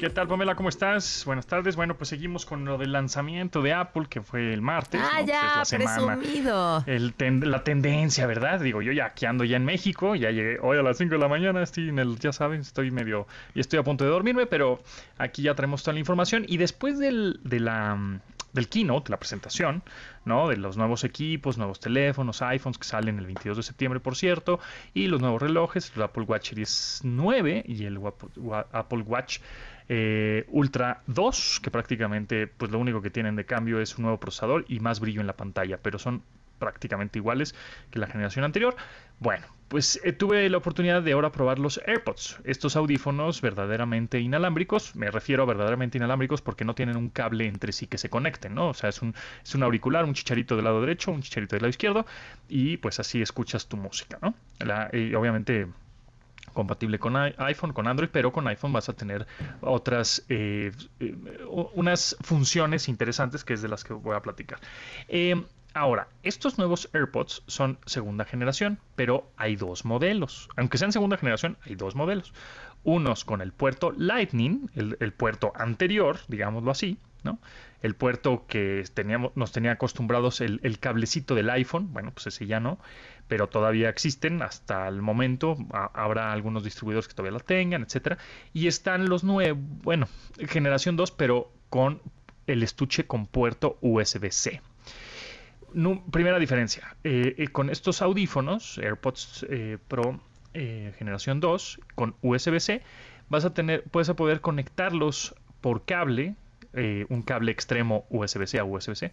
¿Qué tal, Pamela? ¿Cómo estás? Buenas tardes. Bueno, pues seguimos con lo del lanzamiento de Apple, que fue el martes. Ah, ¿no? ya, que es la semana, presumido. el ten- la tendencia, ¿verdad? Digo, yo ya aquí ando ya en México, ya llegué hoy a las 5 de la mañana, estoy en el, ya saben, estoy medio, y estoy a punto de dormirme, pero aquí ya traemos toda la información. Y después del, de la, del keynote, la presentación, ¿no? De los nuevos equipos, nuevos teléfonos, iPhones que salen el 22 de septiembre, por cierto, y los nuevos relojes, el Apple Watch Series 9 y el Apple Watch eh, Ultra 2, que prácticamente pues lo único que tienen de cambio es un nuevo procesador y más brillo en la pantalla, pero son prácticamente iguales que la generación anterior. Bueno, pues eh, tuve la oportunidad de ahora probar los AirPods, estos audífonos verdaderamente inalámbricos, me refiero a verdaderamente inalámbricos porque no tienen un cable entre sí que se conecten, ¿no? O sea, es un, es un auricular, un chicharito del lado derecho, un chicharito del lado izquierdo y pues así escuchas tu música, ¿no? La- y obviamente compatible con iPhone, con Android, pero con iPhone vas a tener otras, eh, eh, unas funciones interesantes que es de las que voy a platicar. Eh, ahora, estos nuevos AirPods son segunda generación, pero hay dos modelos. Aunque sean segunda generación, hay dos modelos. Unos con el puerto Lightning, el, puerto anterior, digámoslo así, ¿no? El puerto que teníamos, nos tenía acostumbrados el, cablecito del iPhone, bueno, pues ese ya no, pero todavía existen hasta el momento. ha- habrá algunos distribuidores que todavía la tengan, etcétera. Y están los nuevos, bueno, generación 2, pero con el estuche con puerto USB-C. Primera diferencia, eh, eh, con estos audífonos, AirPods eh, Pro generación 2, con USB-C, vas a tener, puedes a poder conectarlos por cable, un cable extremo USB-C a USB-C,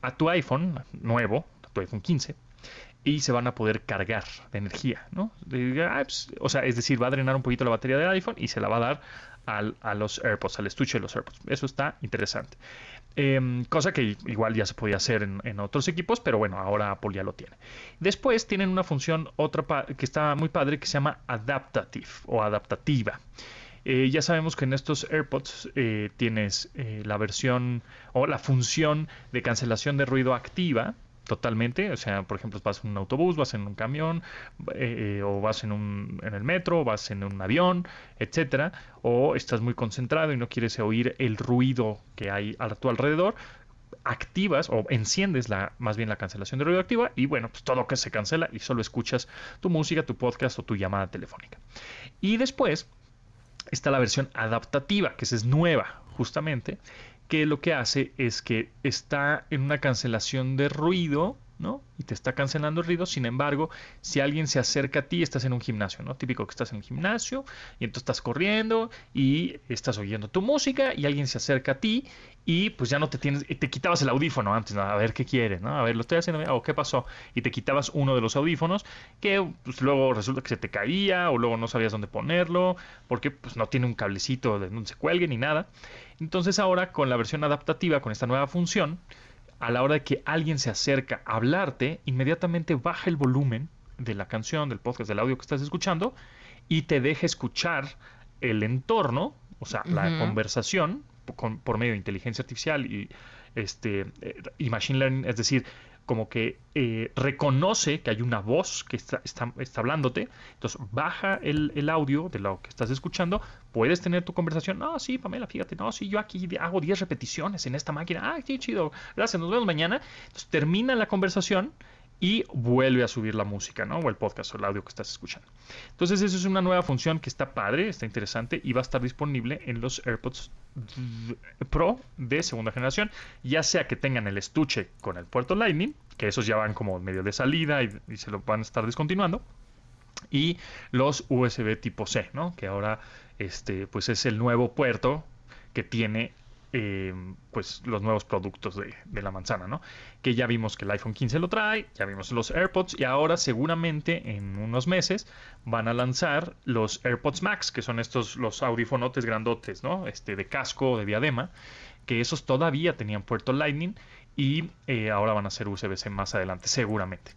a tu iPhone nuevo, a tu iPhone 15, y se van a poder cargar de energía, ¿no? Ah, pues, o sea, es decir, va a drenar un poquito la batería del iPhone y se la va a dar al- a los AirPods, al estuche de los AirPods. Eso está interesante. Em, cosa que igual ya se podía hacer en, en otros equipos, pero bueno, ahora Apple ya lo tiene. Después tienen una función otra que está muy padre que se llama Adaptative o adaptativa. Eh, ya sabemos que en estos AirPods eh, tienes eh, la versión o la función de cancelación de ruido activa totalmente. O sea, por ejemplo, vas en un autobús, vas en un camión, eh, o vas en, un, en el metro, vas en un avión, etcétera, o estás muy concentrado y no quieres oír el ruido que hay a tu alrededor activas o enciendes la más bien la cancelación de ruido activa y bueno, pues todo que se cancela y solo escuchas tu música, tu podcast o tu llamada telefónica. Y después está la versión adaptativa, que es nueva, justamente, que lo que hace es que está en una cancelación de ruido, ¿no? Y te está cancelando el ruido, sin embargo, si alguien se acerca a ti, estás en un gimnasio, ¿no? Típico que estás en un gimnasio y entonces estás corriendo y estás oyendo tu música y alguien se acerca a ti y pues ya no te tienes, te quitabas el audífono antes, a ver qué quieres, ¿no? A ver, lo estoy haciendo, o qué pasó, y te quitabas uno de los audífonos que pues, luego resulta que se te caía o luego no sabías dónde ponerlo porque pues no tiene un cablecito de donde se cuelgue ni nada. Entonces ahora con la versión adaptativa, con esta nueva función, a la hora de que alguien se acerca a hablarte, inmediatamente baja el volumen de la canción, del podcast, del audio que estás escuchando y te deja escuchar el entorno, o sea, la conversación con- por medio de inteligencia artificial y este eh, y machine learning, es decir, como que eh, reconoce que hay una voz que está, está, hablándote, entonces baja el, el audio de lo que estás escuchando, puedes tener tu conversación, no, sí, Pamela, fíjate, no, sí, yo aquí hago 10 repeticiones en esta máquina, ah, qué chido, gracias, nos vemos mañana, entonces termina la conversación y vuelve a subir la música, ¿no? O el podcast o el audio que estás escuchando. Entonces, eso es una nueva función que está padre, está interesante y va a estar disponible en los AirPods Pro de segunda generación, ya sea que tengan el estuche con el puerto Lightning, que esos ya van como medio de salida y, se lo van a estar descontinuando, y los USB tipo C, ¿no? Que ahora este, pues es el nuevo puerto que tiene eh, pues los nuevos productos de, de, la manzana, ¿no? Que ya vimos que el iPhone 15 lo trae, ya vimos los AirPods y ahora seguramente en unos meses van a lanzar los AirPods Max, que son estos los audifonotes grandotes, ¿no? Este de casco, de diadema, que esos todavía tenían puerto Lightning y eh, ahora van a ser USB-C más adelante, seguramente.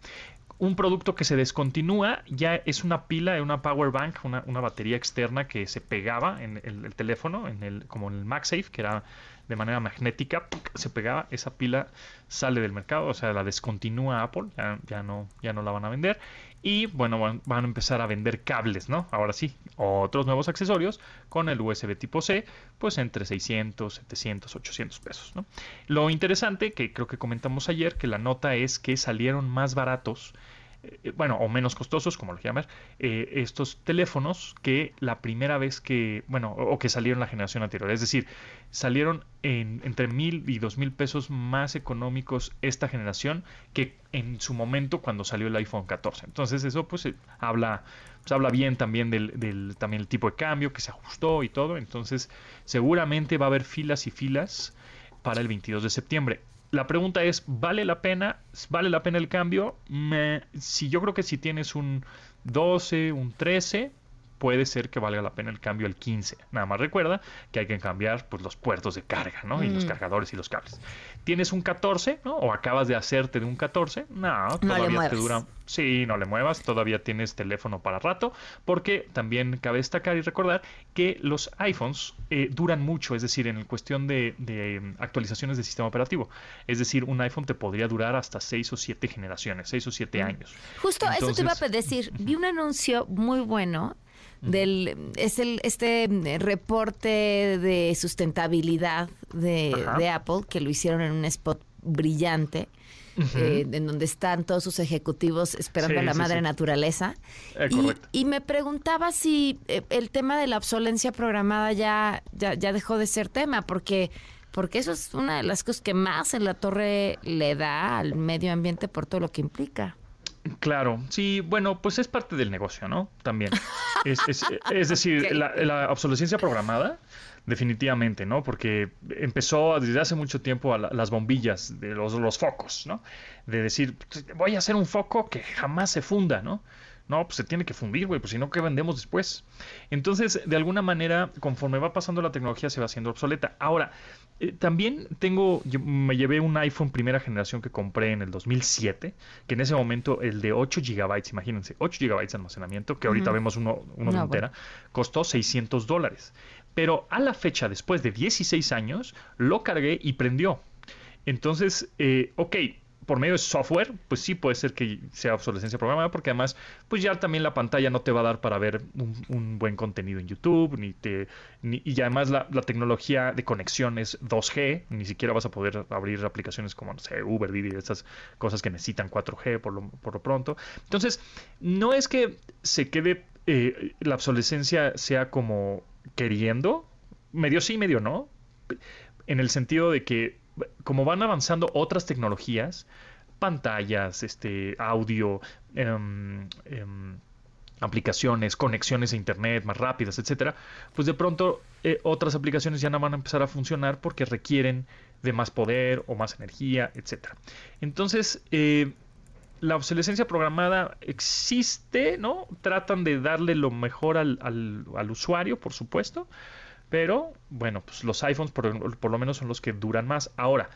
Un producto que se descontinúa ya es una pila, una power bank, una, una batería externa que se pegaba en el, teléfono, en el, como en el MagSafe, que era de manera magnética, se pegaba, esa pila sale del mercado, o sea, la descontinúa Apple, ya, ya, no, ya no la van a vender. Y bueno, van, a empezar a vender cables, ¿no? Ahora sí, otros nuevos accesorios con el USB tipo C, pues entre 600, 700, 800 pesos, ¿no? Lo interesante, que creo que comentamos ayer, que la nota es que salieron más baratos eh, bueno, o menos costosos, como lo llaman, eh, estos teléfonos que la primera vez que, bueno, o, que salieron la generación anterior. Es decir, salieron en, entre mil y dos mil pesos más económicos esta generación que en su momento cuando salió el iPhone 14. Entonces eso pues eh, habla, pues, habla bien también del, del, también el tipo de cambio que se ajustó y todo. Entonces seguramente va a haber filas y filas para el 22 de septiembre la pregunta es, ¿vale la pena? ¿Vale la pena el cambio? Me, si yo creo que si tienes un 12, un 13, puede ser que valga la pena el cambio al 15. Nada más recuerda que hay que cambiar pues, los puertos de carga, ¿no? Y los mm. cargadores y los cables. Tienes un 14, ¿no? O acabas de hacerte de un 14, no, todavía te dura. Sí, no le muevas, todavía tienes teléfono para rato, porque también cabe destacar y recordar que los iPhones eh, duran mucho, es decir, en cuestión de, mm, actualizaciones del sistema operativo. Es decir, un iPhone te podría durar hasta 6 o 7 generaciones, 6 o 7 mm. años. Justo eso te iba a decir, vi un anuncio muy bueno del es el este reporte de sustentabilidad de, Apple que lo hicieron en un spot brillante eh, en donde están todos sus ejecutivos esperando a la madre naturaleza. Eh, y, me preguntaba si eh, el tema de la obsolencia programada ya, ya ya dejó de ser tema porque porque eso es una de las cosas que más en la torre le da al medio ambiente por todo lo que implica. Claro, sí, bueno, pues es parte del negocio, ¿no? También. Es, es, decir, la, obsolescencia programada, definitivamente, ¿no? Porque empezó desde hace mucho tiempo a las bombillas, de los, los focos, ¿no? De decir, voy a hacer un foco que jamás se funda, ¿no? No, pues se tiene que fundir, güey, pues si no, ¿qué vendemos después? Entonces, de alguna manera, conforme va pasando la tecnología, se va haciendo obsoleta. Ahora, eh, también tengo, me llevé un iPhone primera generación que compré en el 2007, que en ese momento el de 8 GB, imagínense, 8 GB de almacenamiento, que ahorita vemos uno, uno de entera, costó 600 dólares. Pero a la fecha, después de 16 años, lo cargué y prendió. Entonces, eh, ok, por medio de software, pues sí puede ser que sea obsolescencia programada, porque además, pues ya también la pantalla no te va a dar para ver un, buen contenido en YouTube, ni te, y además la, tecnología de conexión es 2G, ni siquiera vas a poder abrir aplicaciones como, no sé, Uber, Didi, esas cosas que necesitan 4G por lo, por lo pronto. Entonces, no es que se quede, eh, la obsolescencia sea como queriendo, medio sí, medio no, en el sentido de que como van avanzando otras tecnologías, pantallas, este, audio, em, em, aplicaciones, conexiones a internet más rápidas, etcétera, pues de pronto eh, otras aplicaciones ya no van a empezar a funcionar porque requieren de más poder o más energía, etcétera. Entonces, eh, la obsolescencia programada existe, ¿no? Tratan de darle lo mejor al, al usuario, por supuesto, pero bueno, pues los iPhones por, lo menos son los que duran más. Ahora,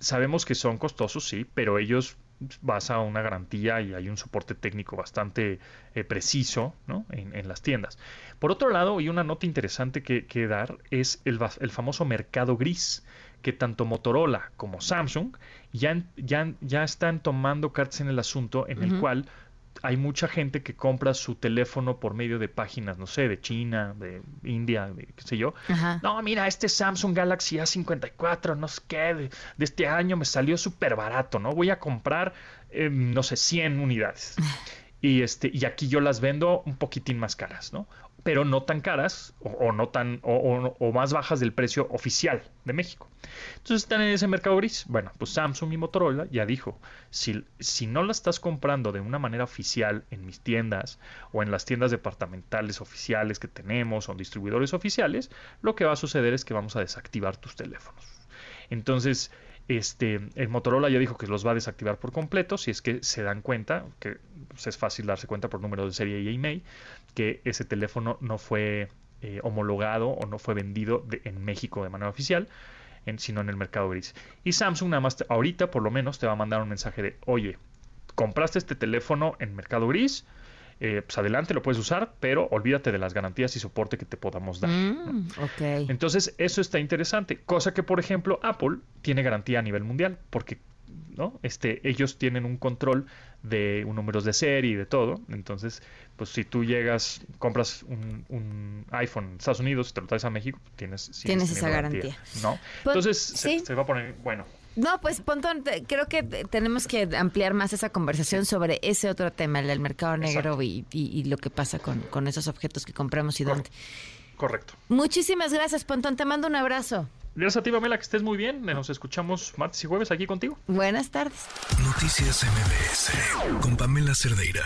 sabemos que son costosos, sí, pero ellos basan una garantía y hay un soporte técnico bastante eh, preciso ¿no? en, las tiendas. Por otro lado, y una nota interesante que, que dar es el, el, famoso mercado gris, que tanto Motorola como Samsung ya, ya, ya están tomando cartas en el asunto en el cual hay mucha gente que compra su teléfono por medio de páginas, no sé, de China, de India, de qué sé yo. No, mira, este Samsung Galaxy A54, no sé qué, de, este año me salió súper barato, ¿no? Voy a comprar, em, no sé, 100 unidades. Y, este, y aquí yo las vendo un poquitín más caras, ¿no? Pero no tan caras o, no tan o, más bajas del precio oficial de México. Entonces están en ese mercado gris. Bueno, pues Samsung y Motorola ya dijo, si, si no la estás comprando de una manera oficial en mis tiendas o en las tiendas departamentales oficiales que tenemos o distribuidores oficiales, lo que va a suceder es que vamos a desactivar tus teléfonos. Entonces, este, el Motorola ya dijo que los va a desactivar por completo, si es que se dan cuenta, que pues, es fácil darse cuenta por número de serie y email, que ese teléfono no fue eh, homologado o no fue vendido en México de manera oficial, sino en el mercado gris. Y Samsung nada más ahorita por lo menos te va a mandar un mensaje de, oye, compraste este teléfono en Mercado Gris, eh, pues adelante lo puedes usar, pero olvídate de las garantías y soporte que te podamos dar. Mm, ok. Entonces, eso está interesante. Cosa que, por ejemplo, Apple tiene garantía a nivel mundial, porque ¿no? Este, ellos tienen un control de un números de serie y de todo. Entonces, pues si tú llegas, compras un, iPhone en Estados Unidos y te lo traes a México, tienes, tienes esa garantía. ¿no? Pues, Entonces, sí. se, se va a poner, bueno, No, pues Pontón, te- creo que tenemos que ampliar más esa conversación sobre ese otro tema, el del mercado negro y, y- y lo que pasa con, con esos objetos que compramos y dónde. correcto. Muchísimas gracias, Pontón. Te mando un abrazo. Gracias a ti, Pamela, que estés muy bien. Nos escuchamos martes y jueves aquí contigo. Buenas tardes. Noticias MBS con Pamela Cerdeira.